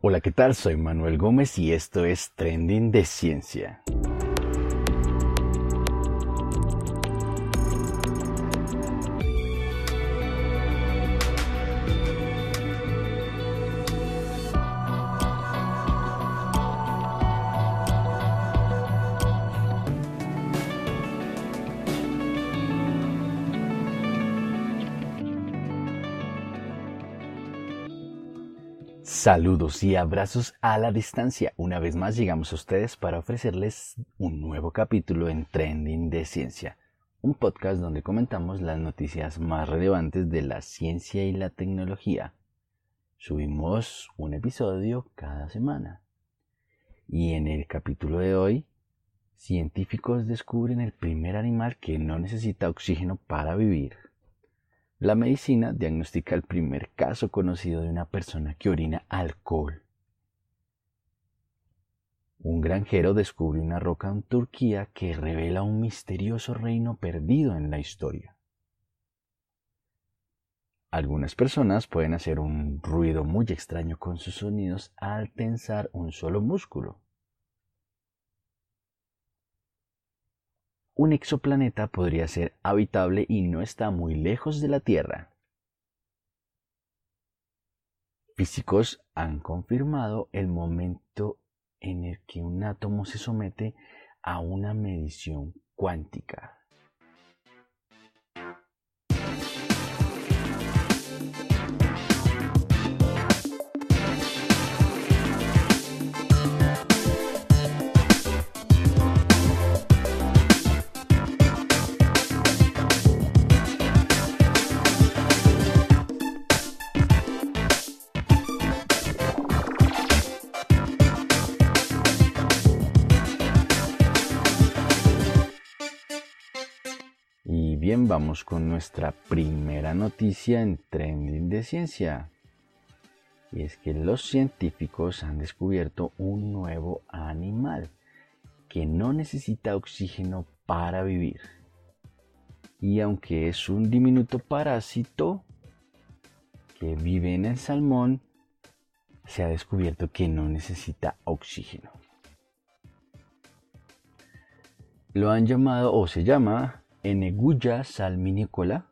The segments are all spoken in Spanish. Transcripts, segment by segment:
Hola, ¿qué tal? Soy Manuel Gómez y esto es Trending de Ciencia. Saludos y abrazos a la distancia. Una vez más llegamos a ustedes para ofrecerles un nuevo capítulo en Trending de Ciencia, un podcast donde comentamos las noticias más relevantes de la ciencia y la tecnología. Subimos un episodio cada semana. Y en el capítulo de hoy, científicos descubren el primer animal que no necesita oxígeno para vivir. La medicina diagnostica el primer caso conocido de una persona que orina alcohol. Un granjero descubre una roca en Turquía que revela un misterioso reino perdido en la historia. Algunas personas pueden hacer un ruido muy extraño con sus sonidos al tensar un solo músculo. Un exoplaneta podría ser habitable y no está muy lejos de la Tierra. Físicos han confirmado el momento en el que un átomo se somete a una medición cuántica. Vamos con nuestra primera noticia en Trending de Ciencia. Y es que los científicos han descubierto un nuevo animal que no necesita oxígeno para vivir. Y aunque es un diminuto parásito que vive en el salmón, se ha descubierto que no necesita oxígeno. Lo han llamado o se llama Eneguya salminicola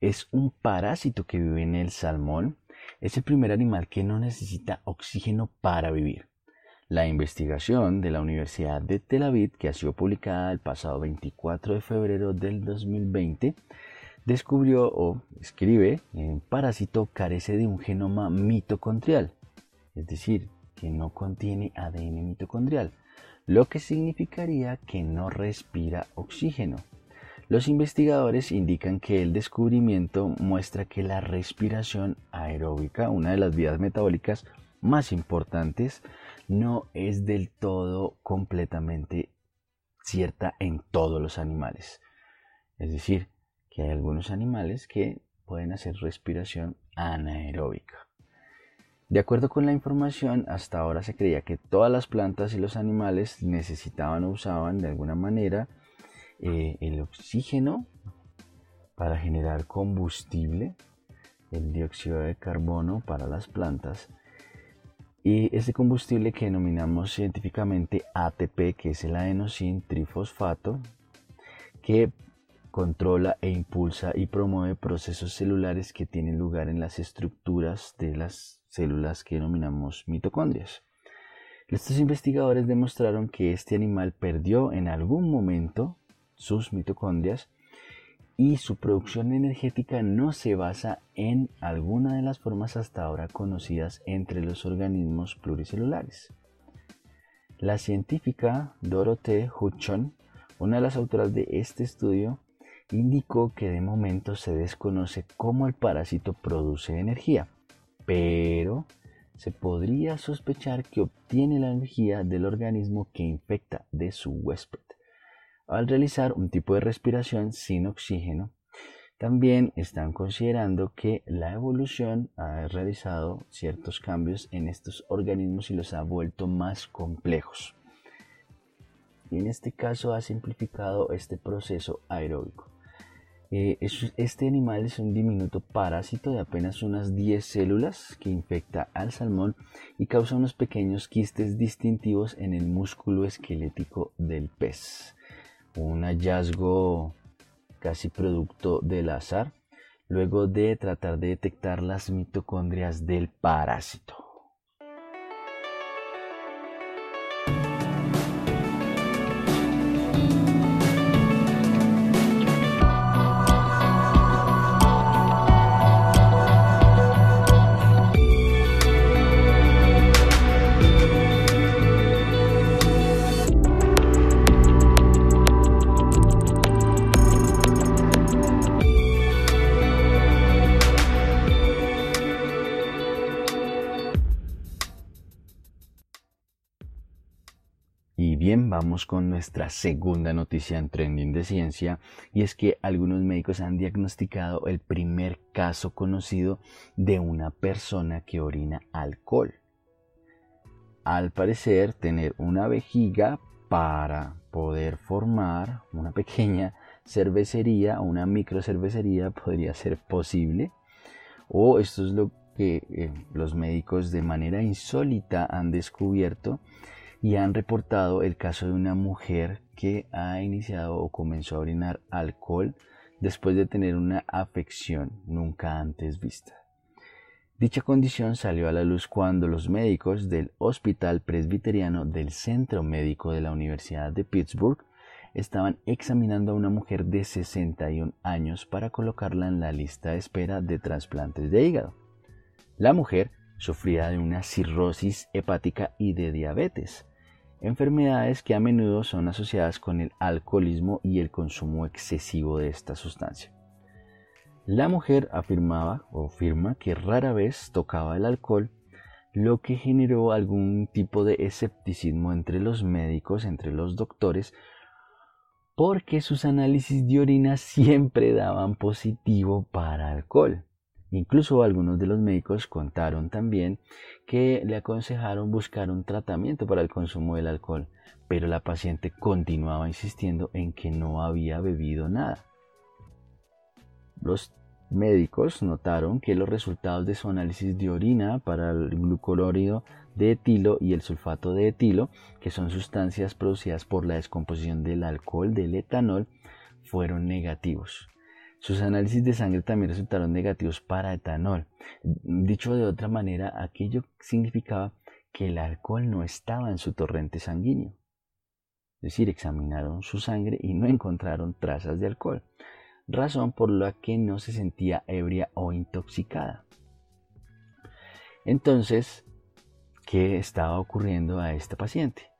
es un parásito que vive en el salmón. Es el primer animal que no necesita oxígeno para vivir. La investigación de la Universidad de Tel Aviv, que ha sido publicada el pasado 24 de febrero del 2020, descubrió o escribe que el parásito carece de un genoma mitocondrial, es decir, que no contiene ADN mitocondrial, lo que significaría que no respira oxígeno. Los investigadores indican que el descubrimiento muestra que la respiración aeróbica, una de las vías metabólicas más importantes, no es del todo completamente cierta en todos los animales. Es decir, que hay algunos animales que pueden hacer respiración anaeróbica. De acuerdo con la información, hasta ahora se creía que todas las plantas y los animales necesitaban o usaban de alguna manera eh, el oxígeno para generar combustible, el dióxido de carbono para las plantas y ese combustible que denominamos científicamente ATP, que es el adenosin trifosfato, que controla e impulsa y promueve procesos celulares que tienen lugar en las estructuras de las células que denominamos mitocondrias. Estos investigadores demostraron que este animal perdió en algún momento sus mitocondrias y su producción energética no se basa en alguna de las formas hasta ahora conocidas entre los organismos pluricelulares. La científica Dorothee Hutchon, una de las autoras de este estudio, indicó que de momento se desconoce cómo el parásito produce energía, pero se podría sospechar que obtiene la energía del organismo que infecta de su huésped al realizar un tipo de respiración sin oxígeno. También están considerando que la evolución ha realizado ciertos cambios en estos organismos y los ha vuelto más complejos. Y en este caso ha simplificado este proceso aeróbico. Eh, este animal es un diminuto parásito de apenas unas 10 células que infecta al salmón y causa unos pequeños quistes distintivos en el músculo esquelético del pez. Un hallazgo casi producto del azar, luego de tratar de detectar las mitocondrias del parásito. Con nuestra segunda noticia en Trending de Ciencia y es que algunos médicos han diagnosticado el primer caso conocido de una persona que orina alcohol. Al parecer, tener una vejiga para poder formar una pequeña cervecería o una micro cervecería podría ser posible. O esto es lo que eh, los médicos de manera insólita han descubierto y han reportado el caso de una mujer que ha iniciado o comenzó a orinar alcohol después de tener una afección nunca antes vista. Dicha condición salió a la luz cuando los médicos del Hospital Presbiteriano del Centro Médico de la Universidad de Pittsburgh estaban examinando a una mujer de 61 años para colocarla en la lista de espera de trasplantes de hígado. La mujer sufría de una cirrosis hepática y de diabetes, enfermedades que a menudo son asociadas con el alcoholismo y el consumo excesivo de esta sustancia. La mujer afirmaba o afirma que rara vez tocaba el alcohol, lo que generó algún tipo de escepticismo entre los médicos, entre los doctores, porque sus análisis de orina siempre daban positivo para alcohol. Incluso algunos de los médicos contaron también que le aconsejaron buscar un tratamiento para el consumo del alcohol, pero la paciente continuaba insistiendo en que no había bebido nada. Los médicos notaron que los resultados de su análisis de orina para el glucurórido de etilo y el sulfato de etilo, que son sustancias producidas por la descomposición del alcohol del etanol, fueron negativos. Sus análisis de sangre también resultaron negativos para etanol. Dicho de otra manera, aquello significaba que el alcohol no estaba en su torrente sanguíneo. Es decir, examinaron su sangre y no encontraron trazas de alcohol, razón por la que no se sentía ebria o intoxicada. Entonces, ¿qué estaba ocurriendo a esta paciente?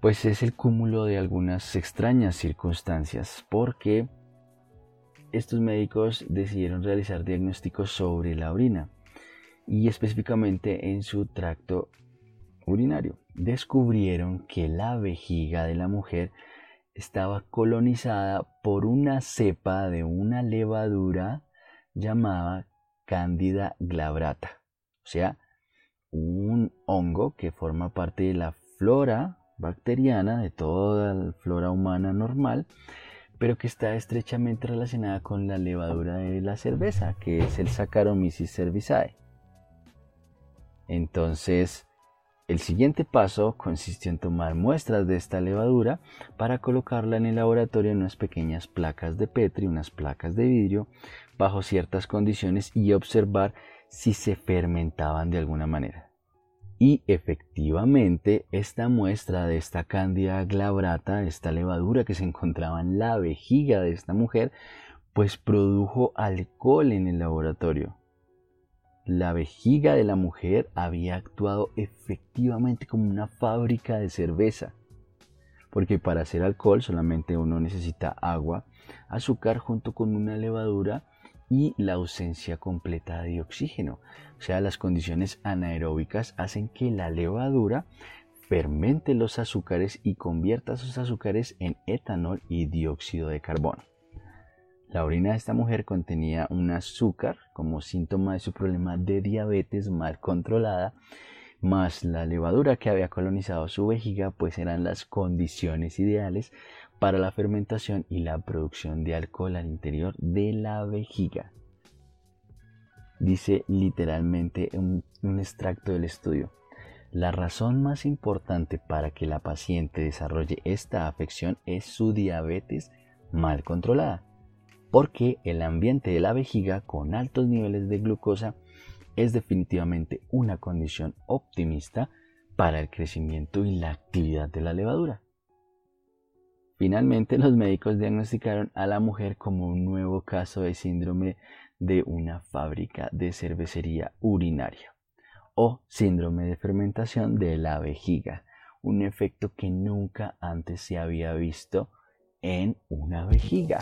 Pues es el cúmulo de algunas extrañas circunstancias, porque estos médicos decidieron realizar diagnósticos sobre la orina y específicamente en su tracto urinario. Descubrieron que la vejiga de la mujer estaba colonizada por una cepa de una levadura llamada Candida glabrata, o sea, un hongo que forma parte de la flora bacteriana, de toda la flora humana normal, pero que está estrechamente relacionada con la levadura de la cerveza, que es el Saccharomyces cerevisiae. Entonces, el siguiente paso consistió en tomar muestras de esta levadura para colocarla en el laboratorio en unas pequeñas placas de Petri, unas placas de vidrio, bajo ciertas condiciones y observar si se fermentaban de alguna manera. Y efectivamente, esta muestra de esta cándida glabrata, esta levadura que se encontraba en la vejiga de esta mujer, pues produjo alcohol en el laboratorio. La vejiga de la mujer había actuado efectivamente como una fábrica de cerveza, porque para hacer alcohol solamente uno necesita agua, azúcar junto con una levadura y la ausencia completa de oxígeno. O sea, las condiciones anaeróbicas hacen que la levadura fermente los azúcares y convierta esos azúcares en etanol y dióxido de carbono. La orina de esta mujer contenía un azúcar como síntoma de su problema de diabetes mal controlada, más la levadura que había colonizado su vejiga, pues eran las condiciones ideales para la fermentación y la producción de alcohol al interior de la vejiga. Dice literalmente un, un extracto del estudio. La razón más importante para que la paciente desarrolle esta afección es su diabetes mal controlada, porque el ambiente de la vejiga con altos niveles de glucosa es definitivamente una condición optimista para el crecimiento y la actividad de la levadura. Finalmente, los médicos diagnosticaron a la mujer como un nuevo caso de síndrome de una fábrica de cervecería urinaria o síndrome de fermentación de la vejiga, un efecto que nunca antes se había visto en una vejiga.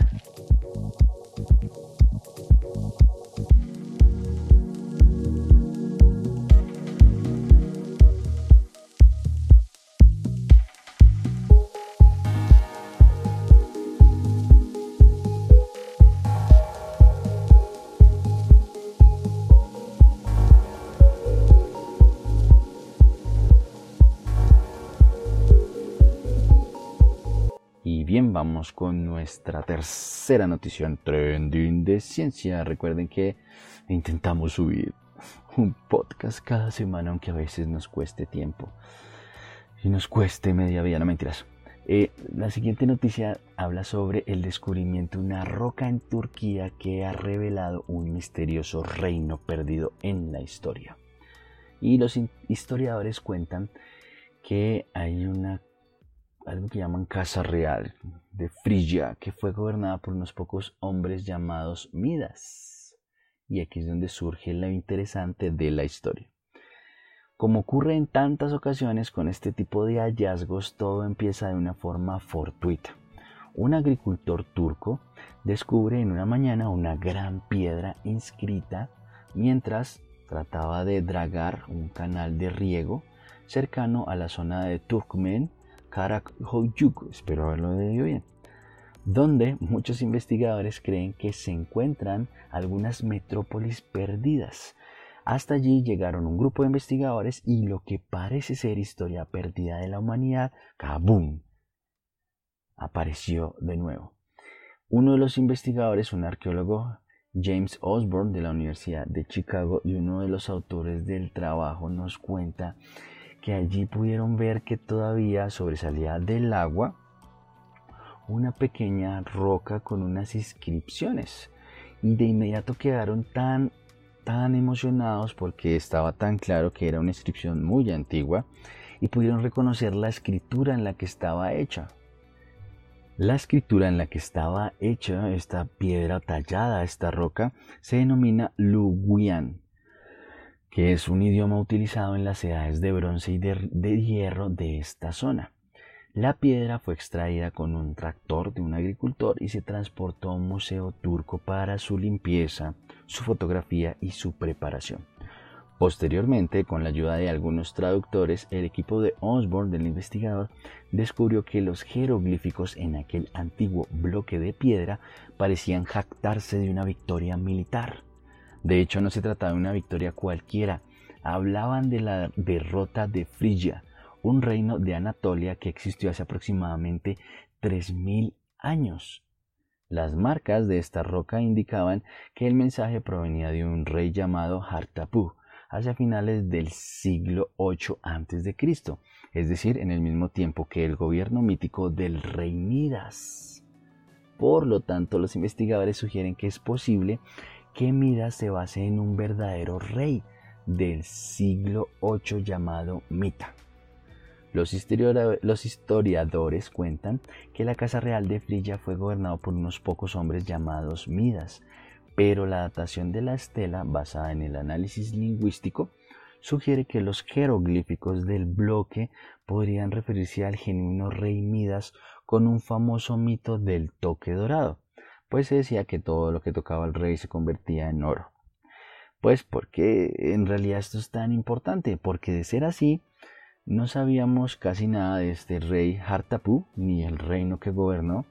Vamos con nuestra tercera noticia trending de ciencia. Recuerden que intentamos subir un podcast cada semana, aunque a veces nos cueste tiempo y nos cueste media vida, no mentiras. Eh, la siguiente noticia habla sobre el descubrimiento de una roca en Turquía que ha revelado un misterioso reino perdido en la historia. Y los historiadores cuentan que hay una algo que llaman Casa Real de Frigia, que fue gobernada por unos pocos hombres llamados Midas. Y aquí es donde surge lo interesante de la historia. Como ocurre en tantas ocasiones con este tipo de hallazgos, todo empieza de una forma fortuita. Un agricultor turco descubre en una mañana una gran piedra inscrita mientras trataba de dragar un canal de riego cercano a la zona de Turkmen Karakhoyuk, espero haberlo leído bien, donde muchos investigadores creen que se encuentran algunas metrópolis perdidas. Hasta allí llegaron un grupo de investigadores y lo que parece ser historia perdida de la humanidad, ¡kabum! apareció de nuevo. Uno de los investigadores, un arqueólogo, James Osborne de la Universidad de Chicago y uno de los autores del trabajo nos cuenta que allí pudieron ver que todavía sobresalía del agua una pequeña roca con unas inscripciones y de inmediato quedaron tan tan emocionados porque estaba tan claro que era una inscripción muy antigua y pudieron reconocer la escritura en la que estaba hecha. La escritura en la que estaba hecha esta piedra tallada, esta roca, se denomina Luguian que es un idioma utilizado en las edades de bronce y de, hierro de esta zona. La piedra fue extraída con un tractor de un agricultor y se transportó a un museo turco para su limpieza, su fotografía y su preparación. Posteriormente, con la ayuda de algunos traductores, el equipo de Osborne del investigador descubrió que los jeroglíficos en aquel antiguo bloque de piedra parecían jactarse de una victoria militar. De hecho, no se trataba de una victoria cualquiera. Hablaban de la derrota de Frigia, un reino de Anatolia que existió hace aproximadamente 3.000 años. Las marcas de esta roca indicaban que el mensaje provenía de un rey llamado Hartapú hacia finales del siglo VIII a.C., es decir, en el mismo tiempo que el gobierno mítico del rey Midas. Por lo tanto, los investigadores sugieren que es posible que Midas se base en un verdadero rey del siglo VIII llamado Mita. Los, historiadores cuentan que la Casa Real de Frigia fue gobernada por unos pocos hombres llamados Midas, pero la datación de la estela, basada en el análisis lingüístico, sugiere que los jeroglíficos del bloque podrían referirse al genuino rey Midas con un famoso mito del toque dorado pues se decía que todo lo que tocaba el rey se convertía en oro. Pues porque en realidad esto es tan importante, porque de ser así, no sabíamos casi nada de este rey Hartapú, ni el reino que gobernó,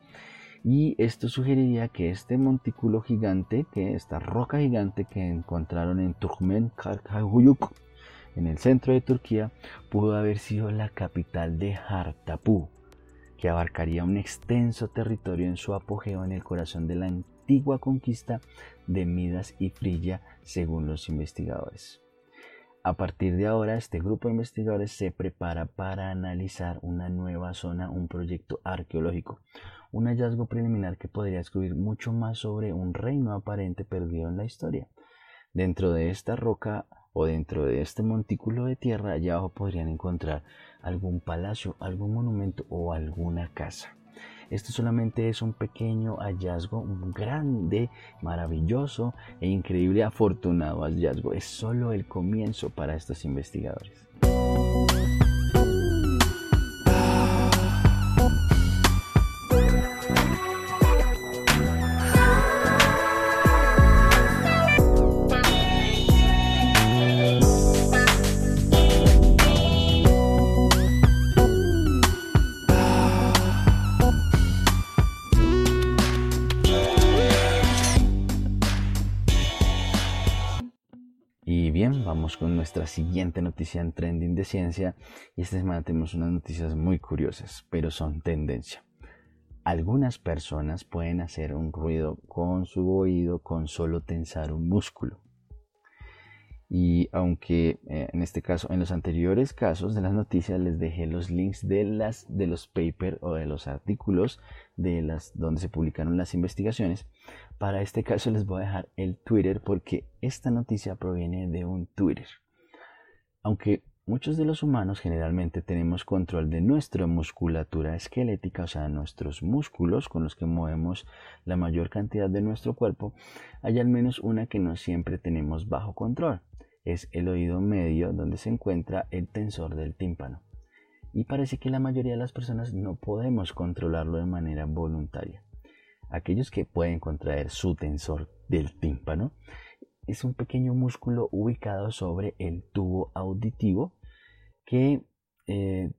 y esto sugeriría que este montículo gigante, que esta roca gigante que encontraron en Turkmen en el centro de Turquía, pudo haber sido la capital de Hartapú, que abarcaría un extenso territorio en su apogeo en el corazón de la antigua conquista de Midas y Frigia, según los investigadores. A partir de ahora, este grupo de investigadores se prepara para analizar una nueva zona, un proyecto arqueológico, un hallazgo preliminar que podría descubrir mucho más sobre un reino aparente perdido en la historia. Dentro de esta roca o dentro de este montículo de tierra allá abajo podrían encontrar algún palacio, algún monumento o alguna casa. Esto solamente es un pequeño hallazgo, un grande, maravilloso e increíble afortunado hallazgo. Es solo el comienzo para estos investigadores. Con nuestra siguiente noticia en Trending de Ciencia. Y esta semana tenemos unas noticias muy curiosas, pero son tendencia. Algunas personas pueden hacer un ruido con su oído con solo tensar un músculo. Y aunque eh, en este caso, en los anteriores casos de las noticias les dejé los links de, las, de los papers o de los artículos de las donde se publicaron las investigaciones, para este caso les voy a dejar el Twitter porque esta noticia proviene de un Twitter. Aunque muchos de los humanos generalmente tenemos control de nuestra musculatura esquelética, o sea, nuestros músculos con los que movemos la mayor cantidad de nuestro cuerpo, hay al menos una que no siempre tenemos bajo control es el oído medio donde se encuentra el tensor del tímpano. Y parece que la mayoría de las personas no podemos controlarlo de manera voluntaria. Aquellos que pueden contraer su tensor del tímpano es un pequeño músculo ubicado sobre el tubo auditivo que eh,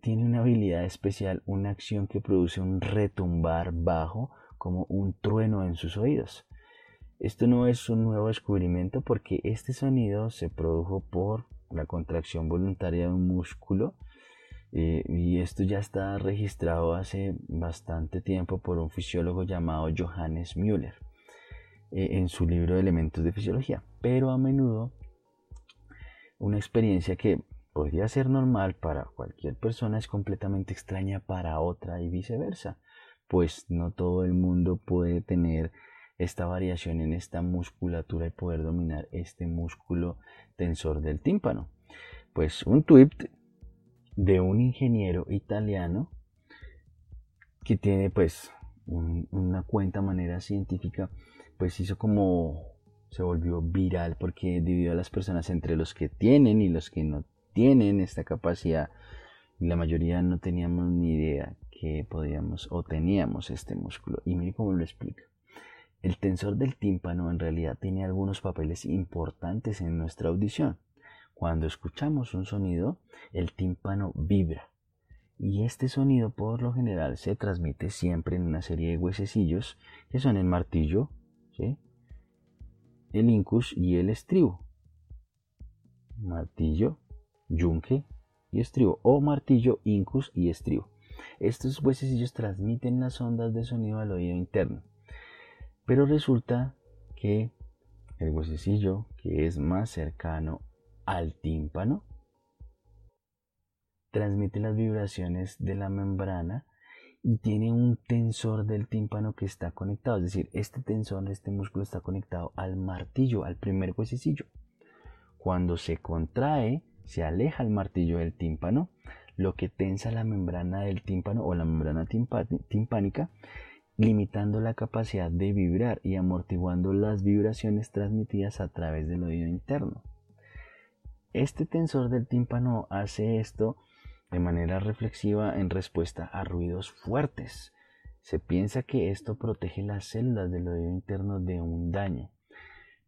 tiene una habilidad especial, una acción que produce un retumbar bajo como un trueno en sus oídos. Esto no es un nuevo descubrimiento porque este sonido se produjo por la contracción voluntaria de un músculo eh, y esto ya está registrado hace bastante tiempo por un fisiólogo llamado Johannes Müller eh, en su libro Elementos de Fisiología. Pero a menudo una experiencia que podría ser normal para cualquier persona es completamente extraña para otra y viceversa, pues no todo el mundo puede tener esta variación en esta musculatura y poder dominar este músculo tensor del tímpano. Pues un tweet de un ingeniero italiano que tiene pues una cuenta manera científica pues hizo como se volvió viral porque dividió a las personas entre los que tienen y los que no tienen esta capacidad. La mayoría no teníamos ni idea que podíamos o teníamos este músculo. Y mire cómo lo explica el tensor del tímpano en realidad tiene algunos papeles importantes en nuestra audición. Cuando escuchamos un sonido, el tímpano vibra. Y este sonido por lo general se transmite siempre en una serie de huesecillos que son el martillo, el incus y el estribo. Martillo, yunque y estribo. O martillo, incus y estribo. Estos huesecillos transmiten las ondas de sonido al oído interno. Pero resulta que el huesecillo que es más cercano al tímpano transmite las vibraciones de la membrana y tiene un tensor del tímpano que está conectado, es decir, este tensor, este músculo está conectado al martillo, al primer huesecillo. Cuando se contrae, se aleja el martillo del tímpano, lo que tensa la membrana del tímpano o la membrana timpánica limitando la capacidad de vibrar y amortiguando las vibraciones transmitidas a través del oído interno. Este tensor del tímpano hace esto de manera reflexiva en respuesta a ruidos fuertes. Se piensa que esto protege las células del oído interno de un daño,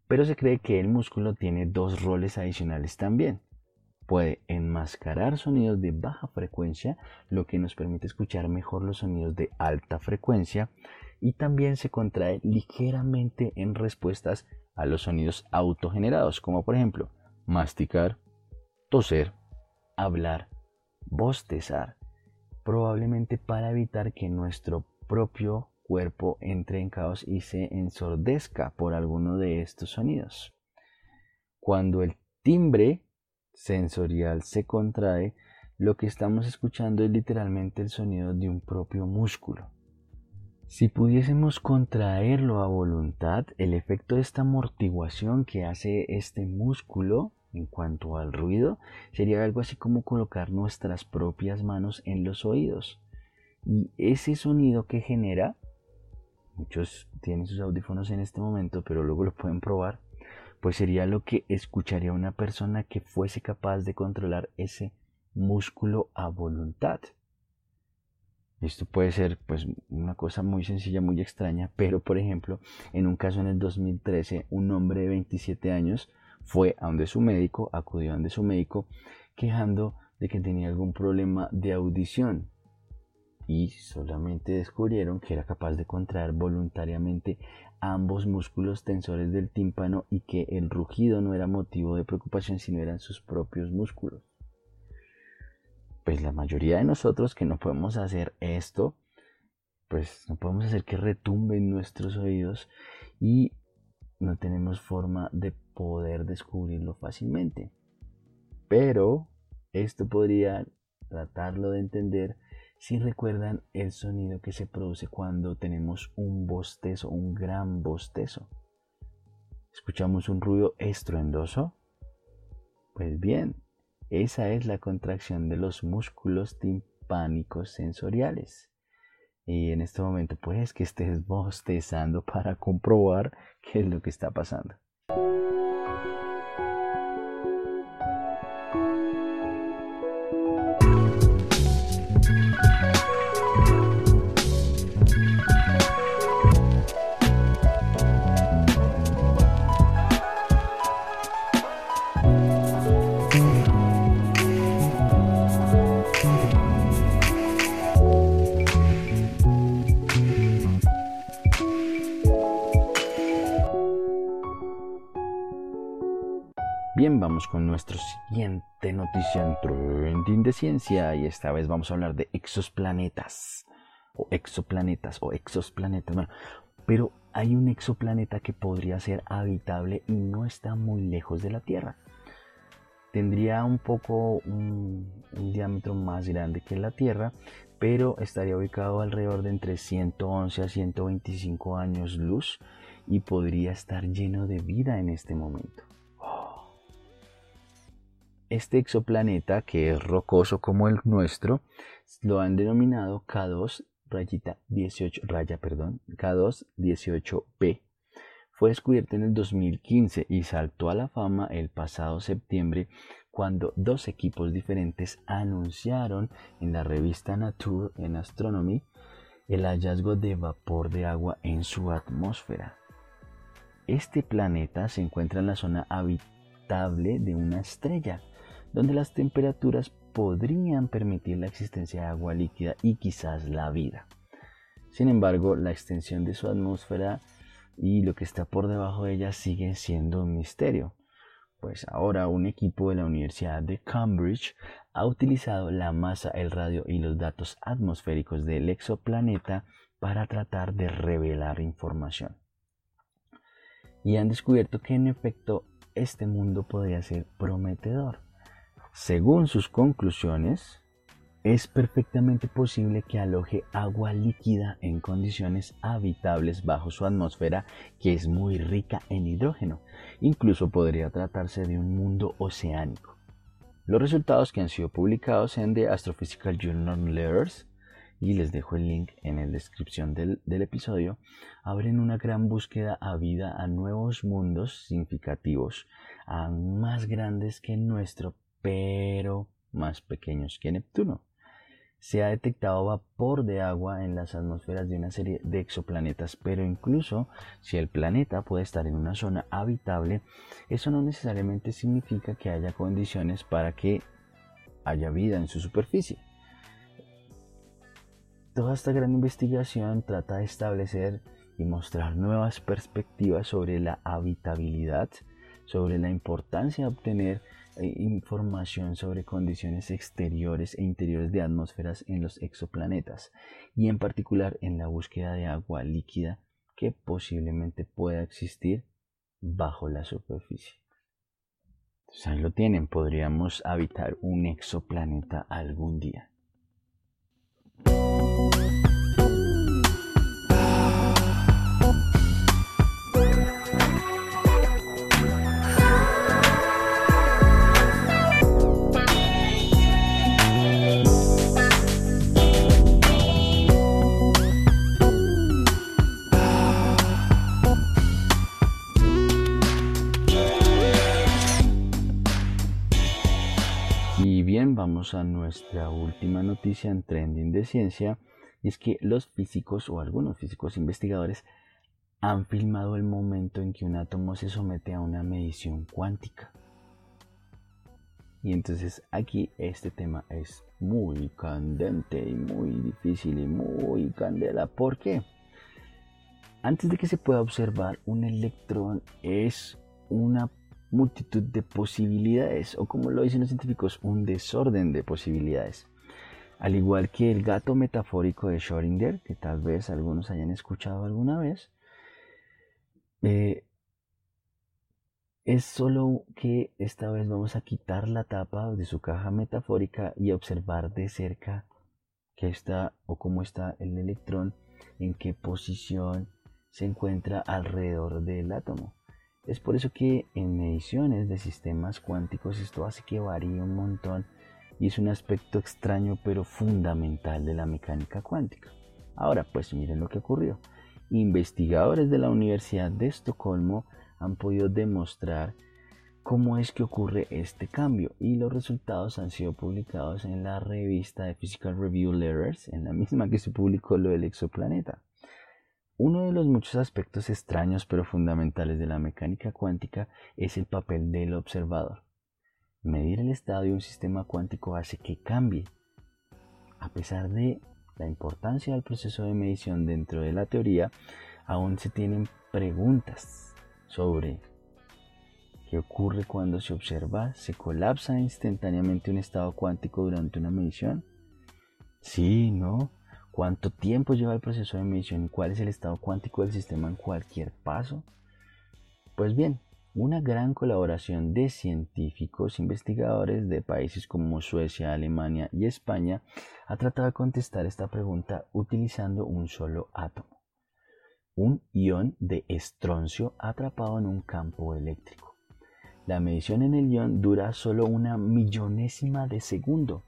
pero se cree que el músculo tiene dos roles adicionales también puede enmascarar sonidos de baja frecuencia, lo que nos permite escuchar mejor los sonidos de alta frecuencia y también se contrae ligeramente en respuestas a los sonidos autogenerados, como por ejemplo masticar, toser, hablar, bostezar. probablemente para evitar que nuestro propio cuerpo entre en caos y se ensordezca por alguno de estos sonidos. Cuando el timbre sensorial se contrae, lo que estamos escuchando es literalmente el sonido de un propio músculo. Si pudiésemos contraerlo a voluntad, el efecto de esta amortiguación que hace este músculo en cuanto al ruido sería algo así como colocar nuestras propias manos en los oídos. Y ese sonido que genera, muchos tienen sus audífonos en este momento, pero luego lo pueden probar, pues sería lo que escucharía una persona que fuese capaz de controlar ese músculo a voluntad. Esto puede ser pues una cosa muy sencilla, muy extraña, pero por ejemplo, en un caso en el 2013, un hombre de 27 años fue a donde su médico, acudió a donde su médico, quejando de que tenía algún problema de audición. Y solamente descubrieron que era capaz de contraer voluntariamente ambos músculos tensores del tímpano y que el rugido no era motivo de preocupación, sino eran sus propios músculos pues la mayoría de nosotros que no podemos hacer esto, pues no podemos hacer que retumben nuestros oídos y no tenemos forma de poder descubrirlo fácilmente. Pero esto podría tratarlo de entender si recuerdan el sonido que se produce cuando tenemos un bostezo, un gran bostezo. ¿Escuchamos un ruido estruendoso? Pues bien, esa es la contracción de los músculos timpánicos sensoriales. Y en este momento puedes que estés bostezando para comprobar qué es lo que está pasando. Siguiente noticia en Trending de Ciencia y esta vez vamos a hablar de exoplanetas o exoplanetas o exoplanetas. pero hay un exoplaneta que podría ser habitable y no está muy lejos de la Tierra. Tendría un poco un, un diámetro más grande que la Tierra, pero estaría ubicado alrededor de entre 111 a 125 años luz y podría estar lleno de vida en este momento. Este exoplaneta, que es rocoso como el nuestro, lo han denominado K2 rayita 18 raya, perdón, K2 18P. Fue descubierto en el 2015 y saltó a la fama el pasado septiembre cuando dos equipos diferentes anunciaron en la revista Nature en Astronomy el hallazgo de vapor de agua en su atmósfera. Este planeta se encuentra en la zona habitable de una estrella donde las temperaturas podrían permitir la existencia de agua líquida y quizás la vida. Sin embargo, la extensión de su atmósfera y lo que está por debajo de ella sigue siendo un misterio. Pues ahora un equipo de la Universidad de Cambridge ha utilizado la masa, el radio y los datos atmosféricos del exoplaneta para tratar de revelar información. Y han descubierto que en efecto este mundo podría ser prometedor. Según sus conclusiones, es perfectamente posible que aloje agua líquida en condiciones habitables bajo su atmósfera que es muy rica en hidrógeno. Incluso podría tratarse de un mundo oceánico. Los resultados que han sido publicados en The Astrophysical Journal Letters, y les dejo el link en la descripción del, episodio, abren una gran búsqueda a vida a nuevos mundos significativos, a más grandes que nuestro, pero más pequeños que Neptuno. Se ha detectado vapor de agua en las atmósferas de una serie de exoplanetas, pero incluso si el planeta puede estar en una zona habitable, eso no necesariamente significa que haya condiciones para que haya vida en su superficie. Toda esta gran investigación trata de establecer y mostrar nuevas perspectivas sobre la habitabilidad, sobre la importancia de obtener información sobre condiciones exteriores e interiores de atmósferas en los exoplanetas y en particular en la búsqueda de agua líquida que posiblemente pueda existir bajo la superficie. Entonces ahí lo tienen, podríamos habitar un exoplaneta algún día. Vamos a nuestra última noticia en Trending de Ciencia, y es que los físicos o algunos físicos investigadores han filmado el momento en que un átomo se somete a una medición cuántica. Y entonces aquí este tema es muy candente y muy difícil y muy candela. ¿Por qué? Antes de que se pueda observar un electrón es una multitud de posibilidades, o como lo dicen los científicos, un desorden de posibilidades. Al igual que el gato metafórico de Schrödinger, que tal vez algunos hayan escuchado alguna vez, eh, es solo que esta vez vamos a quitar la tapa de su caja metafórica y observar de cerca qué está o cómo está el electrón, en qué posición se encuentra alrededor del átomo. Es por eso que en mediciones de sistemas cuánticos esto hace que varíe un montón y es un aspecto extraño pero fundamental de la mecánica cuántica. Ahora, pues miren lo que ocurrió. Investigadores de la Universidad de Estocolmo han podido demostrar cómo es que ocurre este cambio y los resultados han sido publicados en la revista de Physical Review Letters, en la misma que se publicó lo del exoplaneta. Uno de los muchos aspectos extraños pero fundamentales de la mecánica cuántica es el papel del observador. Medir el estado de un sistema cuántico hace que cambie. A pesar de la importancia del proceso de medición dentro de la teoría, aún se tienen preguntas sobre qué ocurre cuando se observa, se colapsa instantáneamente un estado cuántico durante una medición. Sí, no, cuánto tiempo lleva el proceso de medición y cuál es el estado cuántico del sistema en cualquier paso. Pues bien, una gran colaboración de científicos investigadores de países como Suecia, Alemania y España ha tratado de contestar esta pregunta utilizando un solo átomo, un ion de estroncio atrapado en un campo eléctrico. La medición en el ion dura solo una millonésima de segundo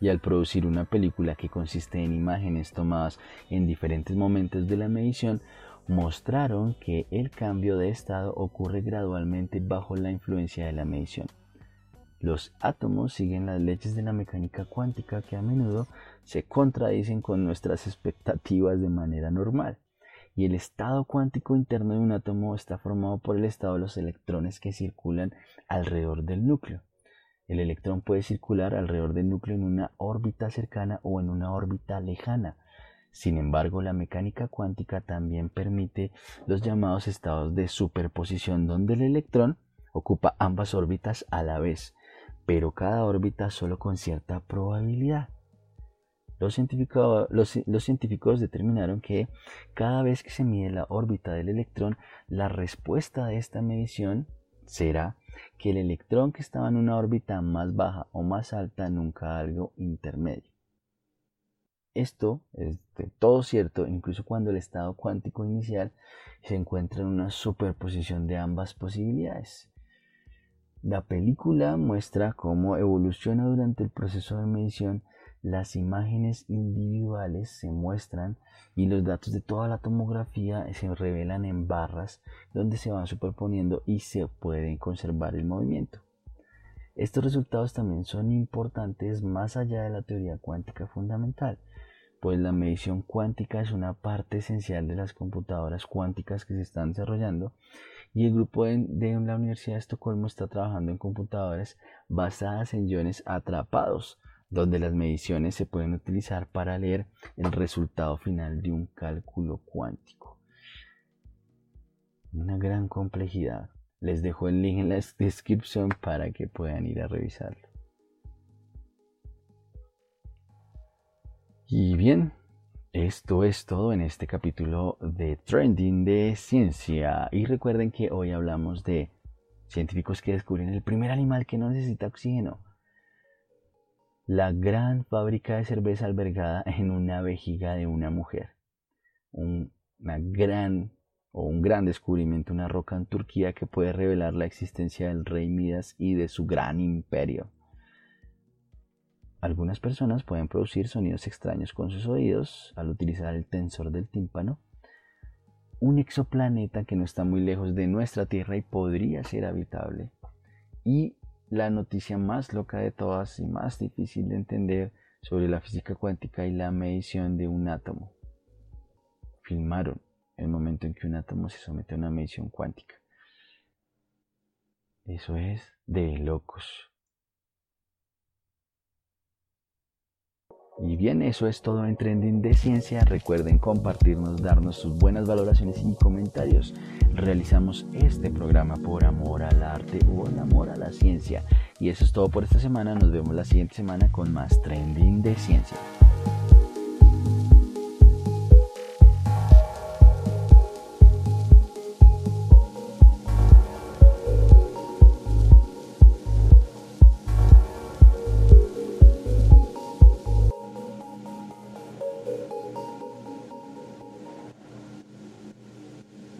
y al producir una película que consiste en imágenes tomadas en diferentes momentos de la medición, mostraron que el cambio de estado ocurre gradualmente bajo la influencia de la medición. Los átomos siguen las leyes de la mecánica cuántica que a menudo se contradicen con nuestras expectativas de manera normal. Y el estado cuántico interno de un átomo está formado por el estado de los electrones que circulan alrededor del núcleo. El electrón puede circular alrededor del núcleo en una órbita cercana o en una órbita lejana. Sin embargo, la mecánica cuántica también permite los llamados estados de superposición donde el electrón ocupa ambas órbitas a la vez, pero cada órbita solo con cierta probabilidad. Los los científicos, determinaron que cada vez que se mide la órbita del electrón, la respuesta de esta medición será que el electrón que estaba en una órbita más baja o más alta nunca algo intermedio. Esto es todo cierto incluso cuando el estado cuántico inicial se encuentra en una superposición de ambas posibilidades. La película muestra cómo evoluciona durante el proceso de medición las imágenes individuales se muestran y los datos de toda la tomografía se revelan en barras donde se van superponiendo y se puede conservar el movimiento. Estos resultados también son importantes más allá de la teoría cuántica fundamental, pues la medición cuántica es una parte esencial de las computadoras cuánticas que se están desarrollando y el grupo de, la Universidad de Estocolmo está trabajando en computadoras basadas en iones atrapados, donde las mediciones se pueden utilizar para leer el resultado final de un cálculo cuántico. Una gran complejidad. Les dejo el link en la descripción para que puedan ir a revisarlo. Y bien, esto es todo en este capítulo de Trending de Ciencia. Y recuerden que hoy hablamos de científicos que descubren el primer animal que no necesita oxígeno. La gran fábrica de cerveza albergada en una vejiga de una mujer. una gran o un gran descubrimiento, una roca en Turquía que puede revelar la existencia del rey Midas y de su gran imperio. Algunas personas pueden producir sonidos extraños con sus oídos al utilizar el tensor del tímpano. Un exoplaneta que no está muy lejos de nuestra Tierra y podría ser habitable. Y la noticia más loca de todas y más difícil de entender sobre la física cuántica y la medición de un átomo. Filmaron el momento en que un átomo se somete a una medición cuántica. Eso es de locos. Y bien, eso es todo en Trending de Ciencia. Recuerden compartirnos, darnos sus buenas valoraciones y comentarios. Realizamos este programa por amor al arte o en amor a la ciencia. Y eso es todo por esta semana. Nos vemos la siguiente semana con más Trending de Ciencia.